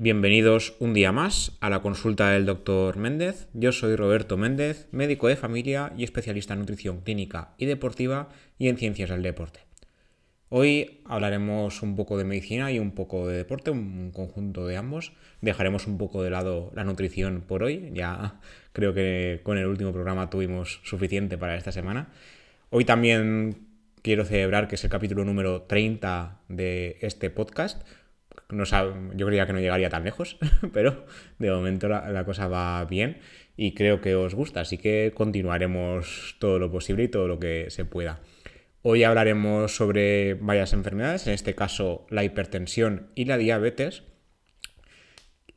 bienvenidos un día más a la consulta del doctor Méndez. Yo soy Roberto Méndez, médico de familia y especialista en nutrición clínica y deportiva y en ciencias del deporte. Hoy hablaremos un poco de medicina y un poco de deporte, un conjunto de ambos. Dejaremos un poco de lado la nutrición por hoy, ya creo que con el último programa tuvimos suficiente para esta semana. Hoy también quiero celebrar que es el capítulo número 30 de este podcast no yo creía que no llegaría tan lejos, pero de momento la, cosa va bien y creo que os gusta, así que continuaremos todo lo posible y todo lo que se pueda. Hoy hablaremos sobre varias enfermedades, en este caso la hipertensión y la diabetes,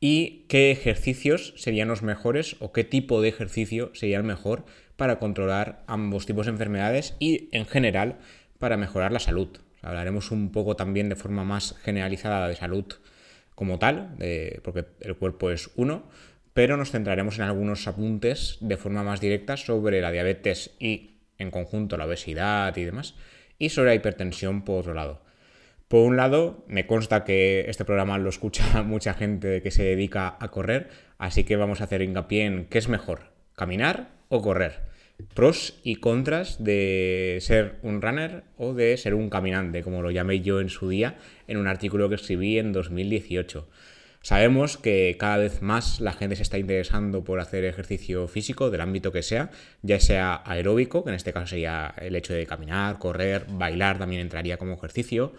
y qué ejercicios serían los mejores o qué tipo de ejercicio sería el mejor para controlar ambos tipos de enfermedades y en general para mejorar la salud. Hablaremos un poco también de forma más generalizada de salud como tal, porque el cuerpo es uno, pero nos centraremos en algunos apuntes de forma más directa sobre la diabetes y en conjunto la obesidad y demás, y sobre la hipertensión por otro lado. Por un lado, me consta que este programa lo escucha mucha gente que se dedica a correr, así que vamos a hacer hincapié en qué es mejor, caminar o correr pros y contras de ser un runner o de ser un caminante, como lo llamé yo en su día en un artículo que escribí en 2018. Sabemos que cada vez más la gente se está interesando por hacer ejercicio físico del ámbito que sea, ya sea aeróbico, que en este caso sería el hecho de caminar, correr, bailar también entraría como ejercicio,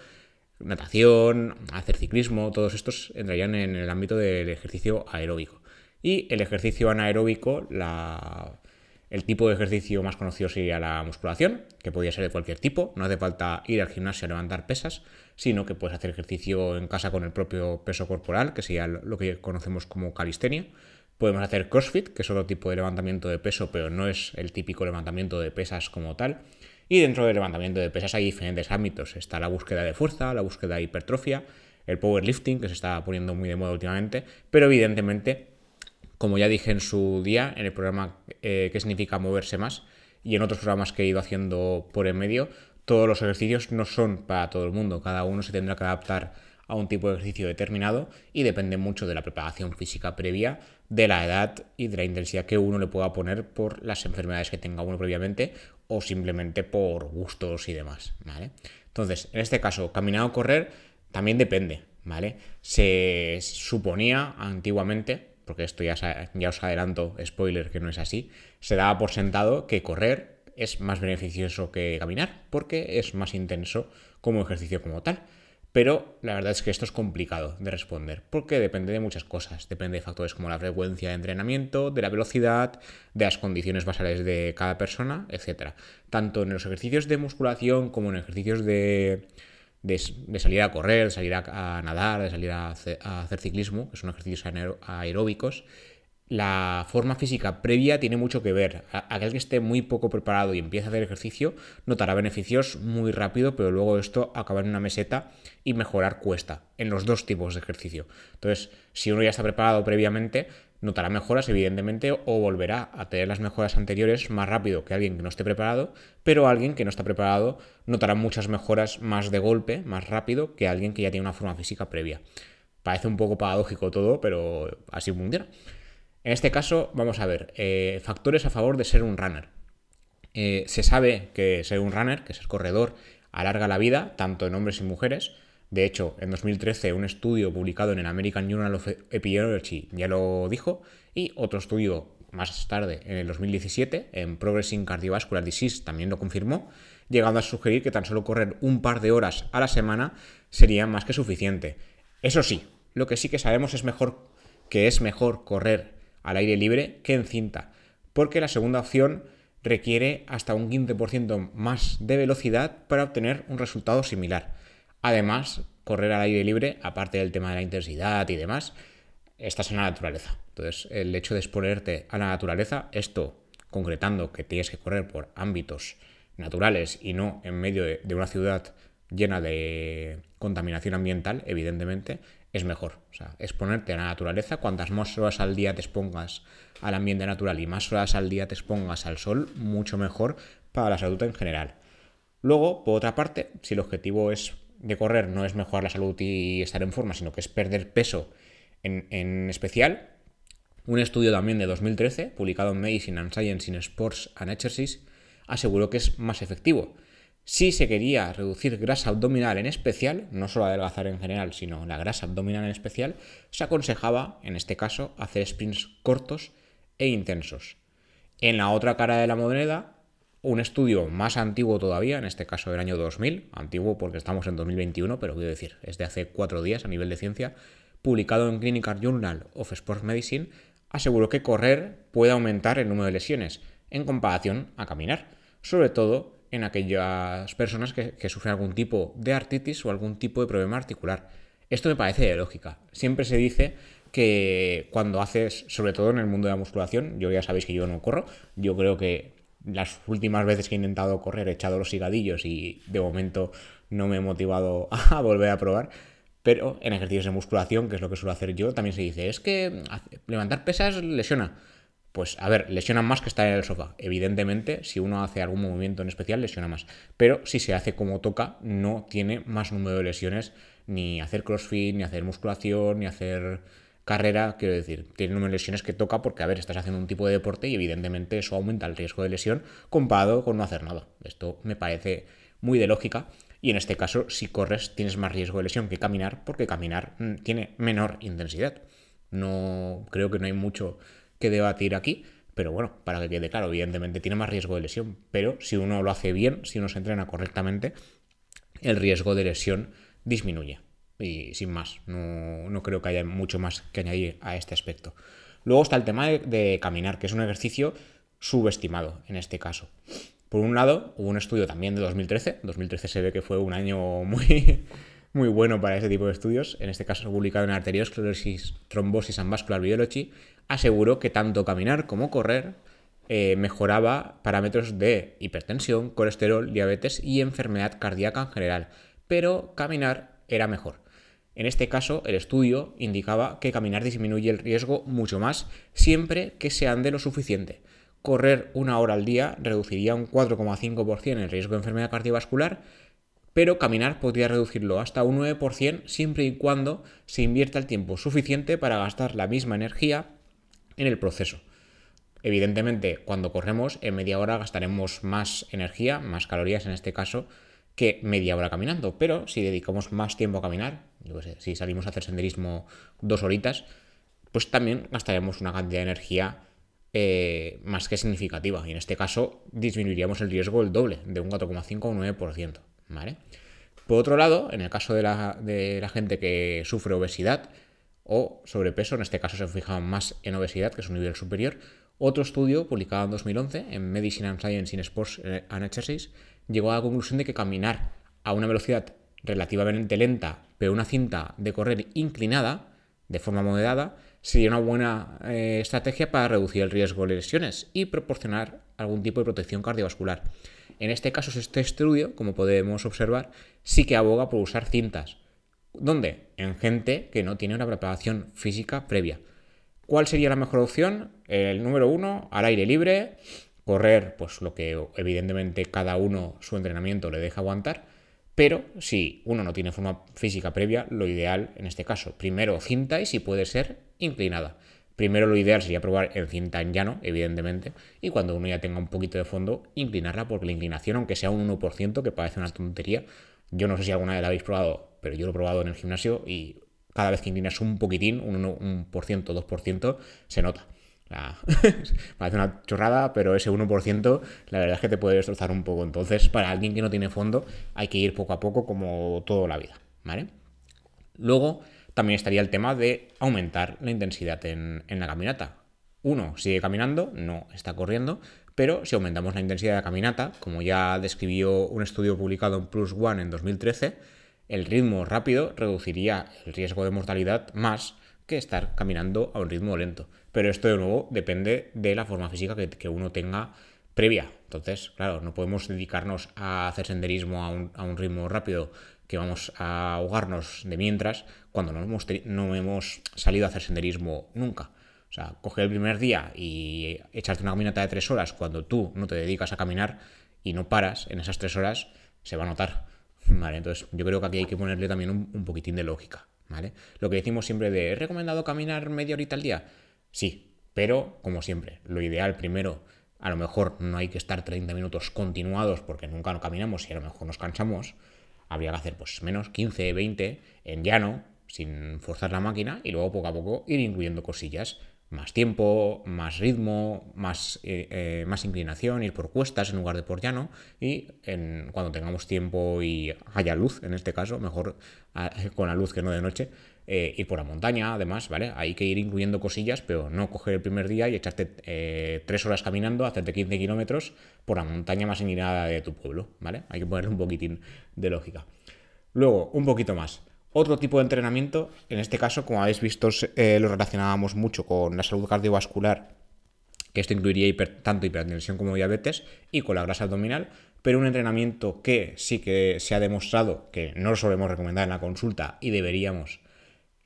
natación, hacer ciclismo, todos estos entrarían en el ámbito del ejercicio aeróbico. Y el ejercicio anaeróbico, la el tipo de ejercicio más conocido sería la musculación, que podría ser de cualquier tipo, no hace falta ir al gimnasio a levantar pesas, sino que puedes hacer ejercicio en casa con el propio peso corporal, que sería lo que conocemos como calistenia. Podemos hacer CrossFit, que es otro tipo de levantamiento de peso, pero no es el típico levantamiento de pesas como tal. Y dentro del levantamiento de pesas hay diferentes ámbitos. Está la búsqueda de fuerza, la búsqueda de hipertrofia, el powerlifting, que se está poniendo muy de moda últimamente, pero evidentemente como ya dije en su día, en el programa eh, qué significa moverse más y en otros programas que he ido haciendo por en medio, todos los ejercicios no son para todo el mundo, cada uno se tendrá que adaptar a un tipo de ejercicio determinado y depende mucho de la preparación física previa, de la edad y de la intensidad que uno le pueda poner por las enfermedades que tenga uno previamente o simplemente por gustos y demás, ¿vale? Entonces, en este caso, caminar o correr también depende, ¿vale? Se suponía antiguamente porque esto ya, os adelanto, spoiler, que no es así, se daba por sentado que correr es más beneficioso que caminar, porque es más intenso como ejercicio como tal. Pero la verdad es que esto es complicado de responder, porque depende de muchas cosas. Depende de factores como la frecuencia de entrenamiento, de la velocidad, de las condiciones basales de cada persona, etc. Tanto en los ejercicios de musculación como en ejercicios de, de, salir a correr, de salir a, nadar, de salir a hacer, ciclismo, que son ejercicios aeróbicos, la forma física previa tiene mucho que ver. Aquel que esté muy poco preparado y empieza a hacer ejercicio notará beneficios muy rápido, pero luego esto acaba en una meseta y mejorar cuesta en los dos tipos de ejercicio. Entonces, si uno ya está preparado previamente, notará mejoras, evidentemente, o volverá a tener las mejoras anteriores más rápido que alguien que no esté preparado, pero alguien que no está preparado notará muchas mejoras más de golpe, más rápido, que alguien que ya tiene una forma física previa. Parece un poco paradójico todo, pero así funciona. En este caso, vamos a ver, eh, factores a favor de ser un runner. Eh, se sabe que ser un runner, que ser corredor, alarga la vida, tanto en hombres y mujeres, de hecho, en 2013 un estudio publicado en el American Journal of Epidemiology ya lo dijo y otro estudio más tarde, en el 2017, en Progressing Cardiovascular Disease también lo confirmó, llegando a sugerir que tan solo correr un par de horas a la semana sería más que suficiente. Eso sí, lo que sí que sabemos es mejor que es mejor correr al aire libre que en cinta, porque la segunda opción requiere hasta un 15% más de velocidad para obtener un resultado similar. Además, correr al aire libre, aparte del tema de la intensidad y demás, estás en la naturaleza. Entonces, el hecho de exponerte a la naturaleza, esto concretando que tienes que correr por ámbitos naturales y no en medio de, una ciudad llena de contaminación ambiental, evidentemente, es mejor. O sea, exponerte a la naturaleza, cuantas más horas al día te expongas al ambiente natural y más horas al día te expongas al sol, mucho mejor para la salud en general. Luego, por otra parte, si el objetivo es de correr no es mejorar la salud y estar en forma, sino que es perder peso En, especial, un estudio también de 2013, publicado en Medicine Science in Sports and Exercise, aseguró que es más efectivo. Si se quería reducir grasa abdominal en especial, no solo adelgazar en general, sino la grasa abdominal en especial, se aconsejaba, en este caso, hacer sprints cortos e intensos. En la otra cara de la moneda, un estudio más antiguo todavía, en este caso del año 2000, antiguo porque estamos en 2021, pero quiero decir, es de hace cuatro días a nivel de ciencia, publicado en Clinical Journal of Sports Medicine, aseguró que correr puede aumentar el número de lesiones en comparación a caminar, sobre todo en aquellas personas que, sufren algún tipo de artritis o algún tipo de problema articular. Esto me parece de lógica. Siempre se dice que cuando haces, sobre todo en el mundo de la musculación, yo ya sabéis que yo no corro, yo creo que las últimas veces que he intentado correr he echado los higadillos y de momento no me he motivado a volver a probar. Pero en ejercicios de musculación, que es lo que suelo hacer yo, también se dice, es que levantar pesas lesiona. Pues a ver, lesiona más que estar en el sofá. Evidentemente, si uno hace algún movimiento en especial, lesiona más. Pero si se hace como toca, no tiene más número de lesiones ni hacer crossfit, ni hacer musculación, ni hacer carrera, quiero decir, tiene número de lesiones que toca porque, a ver, estás haciendo un tipo de deporte y evidentemente eso aumenta el riesgo de lesión comparado con no hacer nada. Esto me parece muy de lógica y en este caso, si corres, tienes más riesgo de lesión que caminar porque caminar mm, tiene menor intensidad. No creo que no hay mucho que debatir aquí, pero bueno, para que quede claro, evidentemente tiene más riesgo de lesión, pero si uno lo hace bien, si uno se entrena correctamente, el riesgo de lesión disminuye. Y sin más, no, creo que haya mucho más que añadir a este aspecto. Luego está el tema de, caminar, que es un ejercicio subestimado en este caso. Por un lado, hubo un estudio también de 2013. 2013 se ve que fue un año muy, muy bueno para ese tipo de estudios. En este caso, publicado en Arteriosclerosis, Trombosis and Vascular Biology, aseguró que tanto caminar como correr eh, mejoraba parámetros de hipertensión, colesterol, diabetes y enfermedad cardíaca en general. Pero caminar era mejor. En este caso, el estudio indicaba que caminar disminuye el riesgo mucho más siempre que se ande lo suficiente. Correr una hora al día reduciría un 4,5% el riesgo de enfermedad cardiovascular, pero caminar podría reducirlo hasta un 9% siempre y cuando se invierta el tiempo suficiente para gastar la misma energía en el proceso. Evidentemente, cuando corremos, en media hora gastaremos más energía, más calorías en este caso, que media hora caminando. Pero si dedicamos más tiempo a caminar, si salimos a hacer senderismo dos horitas, pues también gastaremos una cantidad de energía eh, más que significativa. Y en este caso disminuiríamos el riesgo el doble, de un 4,5 a un 9%. ¿vale? Por otro lado, en el caso de la, de la gente que sufre obesidad o sobrepeso, en este caso se fijan más en obesidad, que es un nivel superior, otro estudio publicado en 2011 en Medicine and Science in Sports and Exercise llegó a la conclusión de que caminar a una velocidad relativamente lenta, pero una cinta de correr inclinada, de forma moderada, sería una buena eh, estrategia para reducir el riesgo de lesiones y proporcionar algún tipo de protección cardiovascular. En este caso, este estudio, como podemos observar, sí que aboga por usar cintas. ¿Dónde? En gente que no tiene una preparación física previa. ¿Cuál sería la mejor opción? El número uno, al aire libre, correr, pues lo que evidentemente cada uno su entrenamiento le deja aguantar, pero si uno no tiene forma física previa, lo ideal en este caso, primero cinta y si puede ser inclinada. Primero lo ideal sería probar en cinta en llano, evidentemente, y cuando uno ya tenga un poquito de fondo, inclinarla, porque la inclinación, aunque sea un 1%, que parece una tontería, yo no sé si alguna vez la habéis probado, pero yo lo he probado en el gimnasio y cada vez que inclinas un poquitín, un 1%, 2%, se nota. parece una chorrada, pero ese 1% la verdad es que te puede destrozar un poco. Entonces, para alguien que no tiene fondo, hay que ir poco a poco como toda la vida, ¿vale? Luego, también estaría el tema de aumentar la intensidad en, en la caminata. Uno sigue caminando, no está corriendo, pero si aumentamos la intensidad de la caminata, como ya describió un estudio publicado en Plus One en 2013, el ritmo rápido reduciría el riesgo de mortalidad más que estar caminando a un ritmo lento. Pero esto de nuevo depende de la forma física que, uno tenga previa. Entonces, claro, no podemos dedicarnos a hacer senderismo a un, ritmo rápido que vamos a ahogarnos de mientras cuando no hemos, no hemos salido a hacer senderismo nunca. O sea, coger el primer día y echarte una caminata de tres horas cuando tú no te dedicas a caminar y no paras en esas tres horas, se va a notar. Vale, entonces yo creo que aquí hay que ponerle también un, un poquitín de lógica. ¿vale? Lo que decimos siempre de, ¿he recomendado caminar media horita al día? Sí, pero como siempre, lo ideal primero, a lo mejor no hay que estar 30 minutos continuados porque nunca no caminamos y a lo mejor nos cansamos, habría que hacer pues menos 15, 20 en llano, sin forzar la máquina y luego poco a poco ir incluyendo cosillas más tiempo, más ritmo, más, eh, eh, más inclinación, ir por cuestas en lugar de por llano y en, cuando tengamos tiempo y haya luz, en este caso, mejor con la luz que no de noche, eh, ir por la montaña, además, ¿vale? Hay que ir incluyendo cosillas, pero no coger el primer día y echarte tres horas caminando, hacerte 15 kilómetros por la montaña más inclinada de tu pueblo, ¿vale? Hay que ponerle un poquitín de lógica. Luego, un poquito más. Otro tipo de entrenamiento, en este caso, como habéis visto, eh, lo relacionábamos mucho con la salud cardiovascular, que esto incluiría tanto hipertensión como diabetes, y con la grasa abdominal, pero un entrenamiento que sí que se ha demostrado que no lo solemos recomendar en la consulta y deberíamos,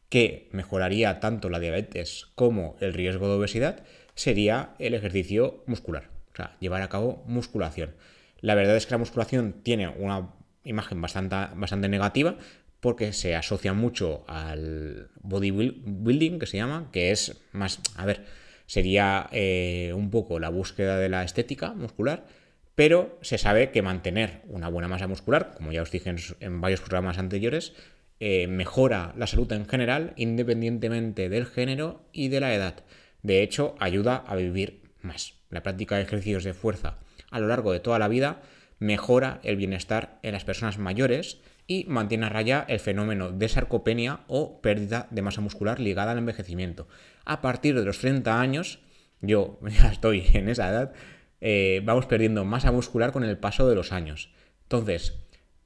que mejoraría tanto la diabetes como el riesgo de obesidad, sería el ejercicio muscular, o sea, llevar a cabo musculación. La verdad es que la musculación tiene una imagen bastante, bastante negativa, porque se asocia mucho al bodybuilding, que se llama, que es más, a ver, sería eh, un poco la búsqueda de la estética muscular, pero se sabe que mantener una buena masa muscular, como ya os dije en, varios programas anteriores, eh, mejora la salud en general, independientemente del género y de la edad. De hecho, ayuda a vivir más. La práctica de ejercicios de fuerza a lo largo de toda la vida mejora el bienestar en las personas mayores y mantiene a raya el fenómeno de sarcopenia o pérdida de masa muscular ligada al envejecimiento. A partir de los 30 años, yo ya estoy en esa edad, eh, vamos perdiendo masa muscular con el paso de los años. Entonces,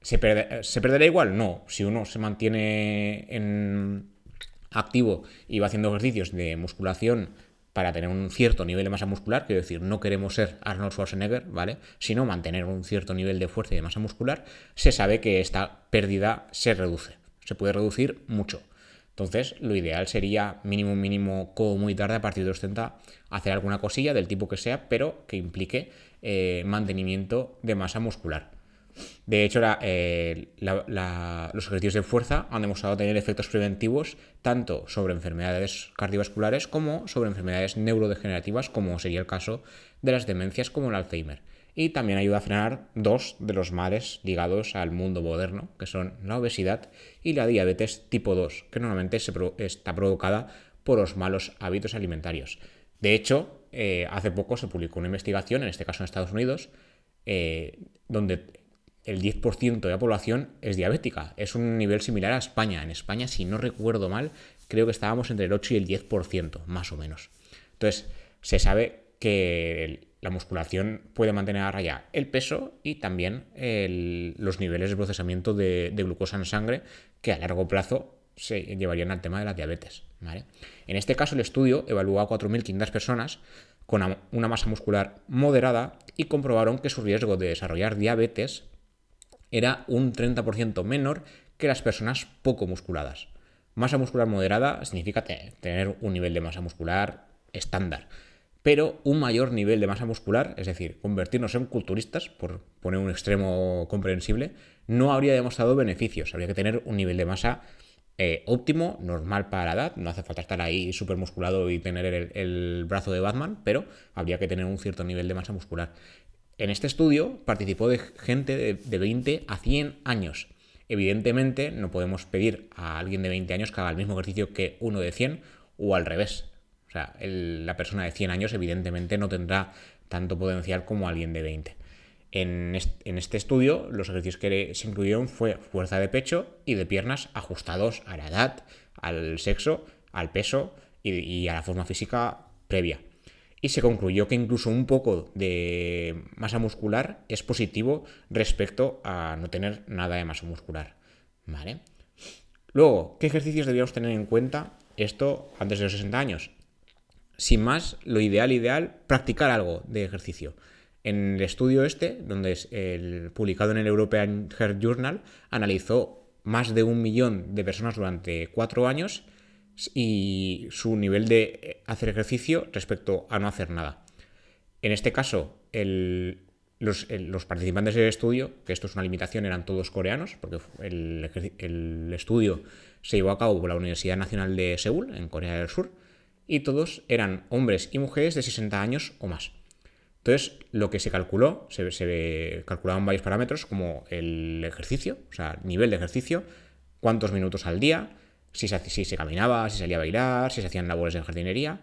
¿se, ¿se perderá igual? No. Si uno se mantiene en activo y va haciendo ejercicios de musculación para tener un cierto nivel de masa muscular, quiero decir, no queremos ser Arnold Schwarzenegger, ¿vale? Sino mantener un cierto nivel de fuerza y de masa muscular, se sabe que esta pérdida se reduce, se puede reducir mucho. Entonces, lo ideal sería mínimo, mínimo, como muy tarde, a partir de los 30, hacer alguna cosilla del tipo que sea, pero que implique eh, mantenimiento de masa muscular. De hecho, eh, los ejercicios de fuerza han demostrado tener efectos preventivos tanto sobre enfermedades cardiovasculares como sobre enfermedades neurodegenerativas, como sería el caso de las demencias como el Alzheimer. Y también ayuda a frenar dos de los males ligados al mundo moderno, que son la obesidad y la diabetes tipo 2, que normalmente está provocada por los malos hábitos alimentarios. De hecho, eh, hace poco se publicó una investigación, en este caso en Estados Unidos, eh, donde el 10% de la población es diabética. Es un nivel similar a España. En España, si no recuerdo mal, creo que estábamos entre el 8 y el 10%, más o menos. Entonces, se sabe que la musculación puede mantener a raya el peso y también los niveles de procesamiento de, glucosa en sangre que a largo plazo se llevarían al tema de la diabetes. En este caso, el estudio evaluó a 4.500 personas con una masa muscular moderada y comprobaron que su riesgo de desarrollar diabetes era un 30% menor que las personas poco musculadas. Masa muscular moderada significa tener un nivel de masa muscular estándar, pero un mayor nivel de masa muscular, es decir, convertirnos en culturistas, por poner un extremo comprensible, no habría demostrado beneficios. Habría que tener un nivel de masa eh, óptimo, normal para la edad. No hace falta estar ahí súper musculado y tener el, el, brazo de Batman, pero habría que tener un cierto nivel de masa muscular. En este estudio participó de gente de, 20 a 100 años. Evidentemente no podemos pedir a alguien de 20 años que haga el mismo ejercicio que uno de 100 o al revés. O sea, la persona de 100 años evidentemente no tendrá tanto potencial como alguien de 20. En este, estudio los ejercicios que se incluyeron fue fuerza de pecho y de piernas ajustados a la edad, al sexo, al peso y a la forma física previa y se concluyó que incluso un poco de masa muscular es positivo respecto a no tener nada de masa muscular. ¿Vale? Luego, ¿qué ejercicios debíamos tener en cuenta esto antes de los 60 años? Sin más, lo ideal, ideal, practicar algo de ejercicio. En el estudio este, donde es el, publicado en el European Heart Journal, analizó más de un millón de personas durante cuatro años y su nivel de eh, hacer ejercicio respecto a no hacer nada. En este caso, los, participantes del estudio, que esto es una limitación, eran todos coreanos, porque el, el, estudio se llevó a cabo por la Universidad Nacional de Seúl, en Corea del Sur, y todos eran hombres y mujeres de 60 años o más. Entonces, lo que se calculó, se, se calculaban varios parámetros como el ejercicio, o sea, nivel de ejercicio, cuántos minutos al día, si se, caminaba, si salía a bailar, si se hacían labores en jardinería,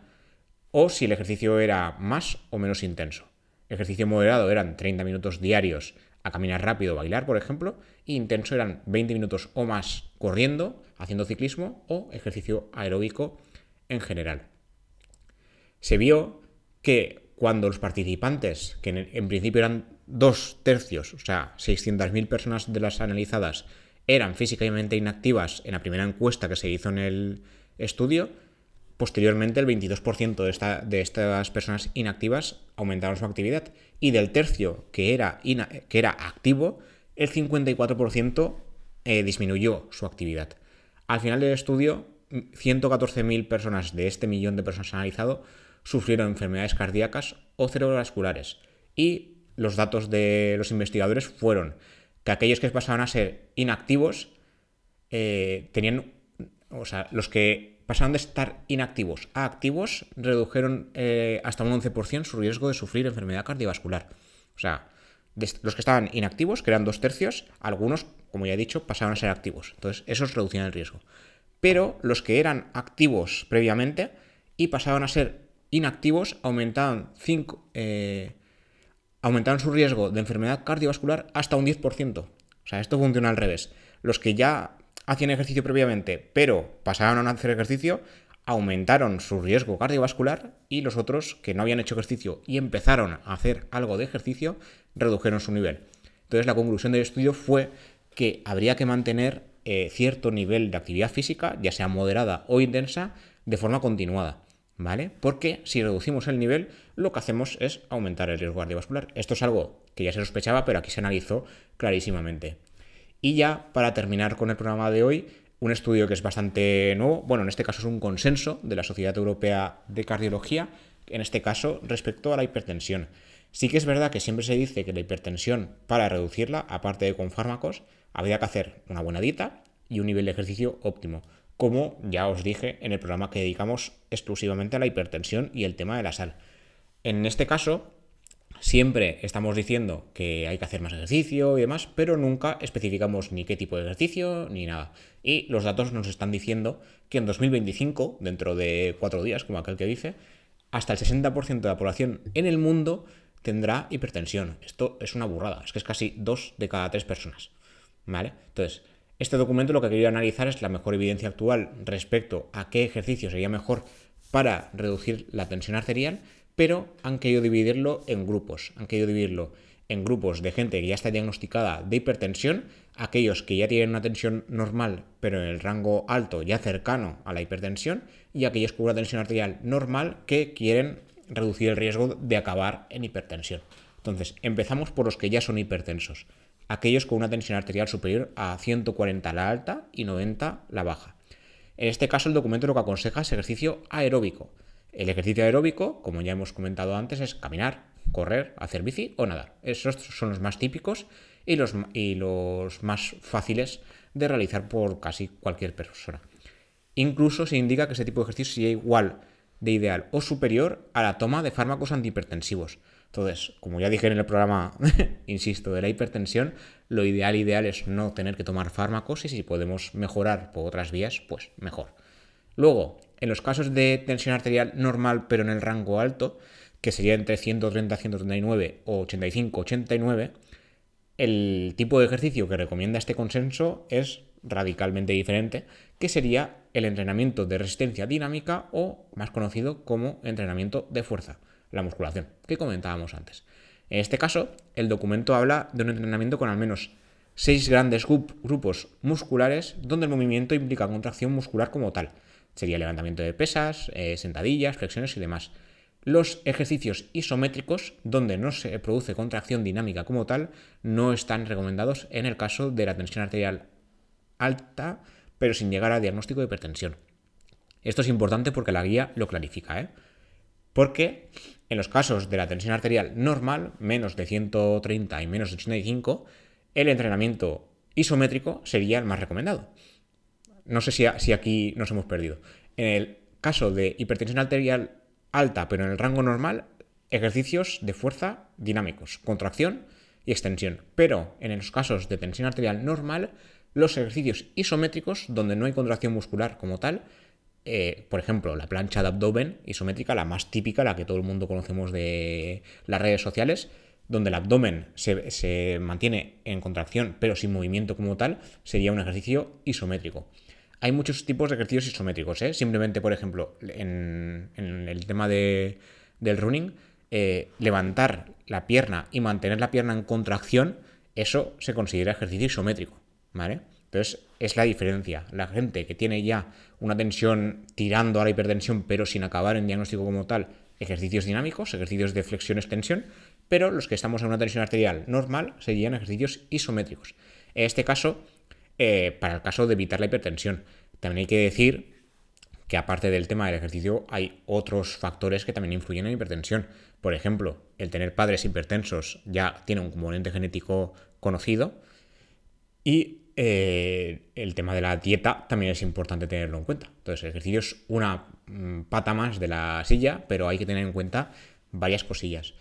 o si el ejercicio era más o menos intenso. Ejercicio moderado eran 30 minutos diarios a caminar rápido, bailar, por ejemplo, e intenso eran 20 minutos o más corriendo, haciendo ciclismo o ejercicio aeróbico en general. Se vio que cuando los participantes, que en, principio eran dos tercios, o sea, 600.000 personas de las analizadas, eran físicamente inactivas en la primera encuesta que se hizo en el estudio, posteriormente el 22% de, de, estas personas inactivas aumentaron su actividad y del tercio que era, que era activo, el 54% eh, disminuyó su actividad. Al final del estudio, 114.000 personas de este millón de personas analizado sufrieron enfermedades cardíacas o cerebrovasculares y los datos de los investigadores fueron que aquellos que pasaban a ser inactivos eh, tenían, o sea, los que pasaron de estar inactivos a activos redujeron eh, hasta un 11% su riesgo de sufrir enfermedad cardiovascular. O sea, los que estaban inactivos, que eran dos tercios, algunos, como ya he dicho, pasaron a ser activos. Entonces, esos reducían el riesgo. Pero los que eran activos previamente y pasaban a ser inactivos aumentaban 5, aumentaron su riesgo de enfermedad cardiovascular hasta un 10%. O sea, esto funciona al revés. Los que ya hacían ejercicio previamente, pero pasaron a no hacer ejercicio, aumentaron su riesgo cardiovascular y los otros que no habían hecho ejercicio y empezaron a hacer algo de ejercicio, redujeron su nivel. Entonces la conclusión del estudio fue que habría que mantener eh, cierto nivel de actividad física, ya sea moderada o intensa, de forma continuada. ¿Vale? Porque si reducimos el nivel, lo que hacemos es aumentar el riesgo cardiovascular. Esto es algo que ya se sospechaba, pero aquí se analizó clarísimamente. Y ya para terminar con el programa de hoy, un estudio que es bastante nuevo, bueno, en este caso es un consenso de la Sociedad Europea de Cardiología, en este caso respecto a la hipertensión. Sí que es verdad que siempre se dice que la hipertensión, para reducirla, aparte de con fármacos, habría que hacer una buena dieta y un nivel de ejercicio óptimo como ya os dije en el programa que dedicamos exclusivamente a la hipertensión y el tema de la sal. En este caso, siempre estamos diciendo que hay que hacer más ejercicio y demás, pero nunca especificamos ni qué tipo de ejercicio ni nada. Y los datos nos están diciendo que en 2025, dentro de cuatro días, como aquel que dice, hasta el 60% de la población en el mundo tendrá hipertensión. Esto es una burrada, es que es casi dos de cada tres personas. ¿Vale? Entonces, este documento lo que quería analizar es la mejor evidencia actual respecto a qué ejercicio sería mejor para reducir la tensión arterial, pero han querido dividirlo en grupos. Han querido dividirlo en grupos de gente que ya está diagnosticada de hipertensión, aquellos que ya tienen una tensión normal, pero en el rango alto, ya cercano a la hipertensión, y aquellos con una tensión arterial normal que quieren reducir el riesgo de acabar en hipertensión. Entonces, empezamos por los que ya son hipertensos aquellos con una tensión arterial superior a 140 la alta y 90 la baja. En este caso el documento lo que aconseja es ejercicio aeróbico. El ejercicio aeróbico, como ya hemos comentado antes, es caminar, correr, hacer bici o nadar. Esos son los más típicos y los, y los más fáciles de realizar por casi cualquier persona. Incluso se indica que este tipo de ejercicio sería igual de ideal o superior a la toma de fármacos antihipertensivos. Entonces, como ya dije en el programa, insisto, de la hipertensión, lo ideal, ideal es no tener que tomar fármacos y si podemos mejorar por otras vías, pues mejor. Luego, en los casos de tensión arterial normal pero en el rango alto, que sería entre 130 139 o 85 89, el tipo de ejercicio que recomienda este consenso es radicalmente diferente, que sería el entrenamiento de resistencia dinámica o más conocido como entrenamiento de fuerza la musculación, que comentábamos antes. En este caso, el documento habla de un entrenamiento con al menos seis grandes grupos musculares donde el movimiento implica contracción muscular como tal. Sería levantamiento de pesas, eh, sentadillas, flexiones y demás. Los ejercicios isométricos, donde no se produce contracción dinámica como tal, no están recomendados en el caso de la tensión arterial alta, pero sin llegar a diagnóstico de hipertensión. Esto es importante porque la guía lo clarifica. ¿eh? Porque en los casos de la tensión arterial normal, menos de 130 y menos de 85, el entrenamiento isométrico sería el más recomendado. No sé si, si aquí nos hemos perdido. En el caso de hipertensión arterial alta, pero en el rango normal, ejercicios de fuerza dinámicos, contracción y extensión. Pero en los casos de tensión arterial normal, los ejercicios isométricos, donde no hay contracción muscular como tal, eh, por ejemplo, la plancha de abdomen isométrica, la más típica, la que todo el mundo conocemos de las redes sociales, donde el abdomen se, se mantiene en contracción pero sin movimiento como tal, sería un ejercicio isométrico. Hay muchos tipos de ejercicios isométricos, ¿eh? Simplemente, por ejemplo, en, el tema de, del running, eh, levantar la pierna y mantener la pierna en contracción, eso se considera ejercicio isométrico, ¿vale? Entonces, es la diferencia. La gente que tiene ya una tensión tirando a la hipertensión, pero sin acabar en diagnóstico como tal, ejercicios dinámicos, ejercicios de flexión-extensión, pero los que estamos en una tensión arterial normal serían ejercicios isométricos. En este caso, eh, para el caso de evitar la hipertensión. También hay que decir que aparte del tema del ejercicio hay otros factores que también influyen en la hipertensión. Por ejemplo, el tener padres hipertensos ya tiene un componente genético conocido y eh, el tema de la dieta también es importante tenerlo en cuenta. Entonces, el ejercicio es una mm, pata más de la silla, pero hay que tener en cuenta varias cosillas.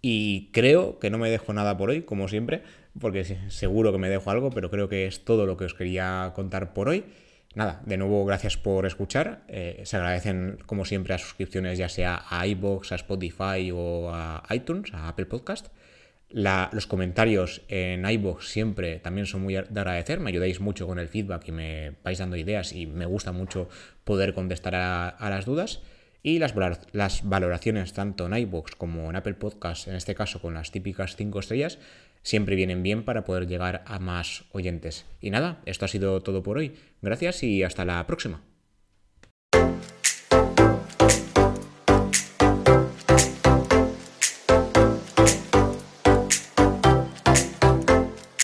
Y creo que no me dejo nada por hoy, como siempre, porque seguro que me dejo algo, pero creo que es todo lo que os quería contar por hoy. Nada, de nuevo gracias por escuchar. Eh, se agradecen, como siempre, las suscripciones ya sea a iBox, a Spotify o a iTunes, a Apple Podcast. Los comentarios en iBox siempre también son muy de agradecer, me ayudáis mucho con el feedback y me vais dando ideas y me gusta mucho poder contestar a las dudas. Y las, valoraciones tanto en iBox como en Apple Podcast, en este caso con las típicas 5 estrellas, siempre vienen bien para poder llegar a más oyentes. Y nada, esto ha sido todo por hoy. Gracias y hasta la próxima.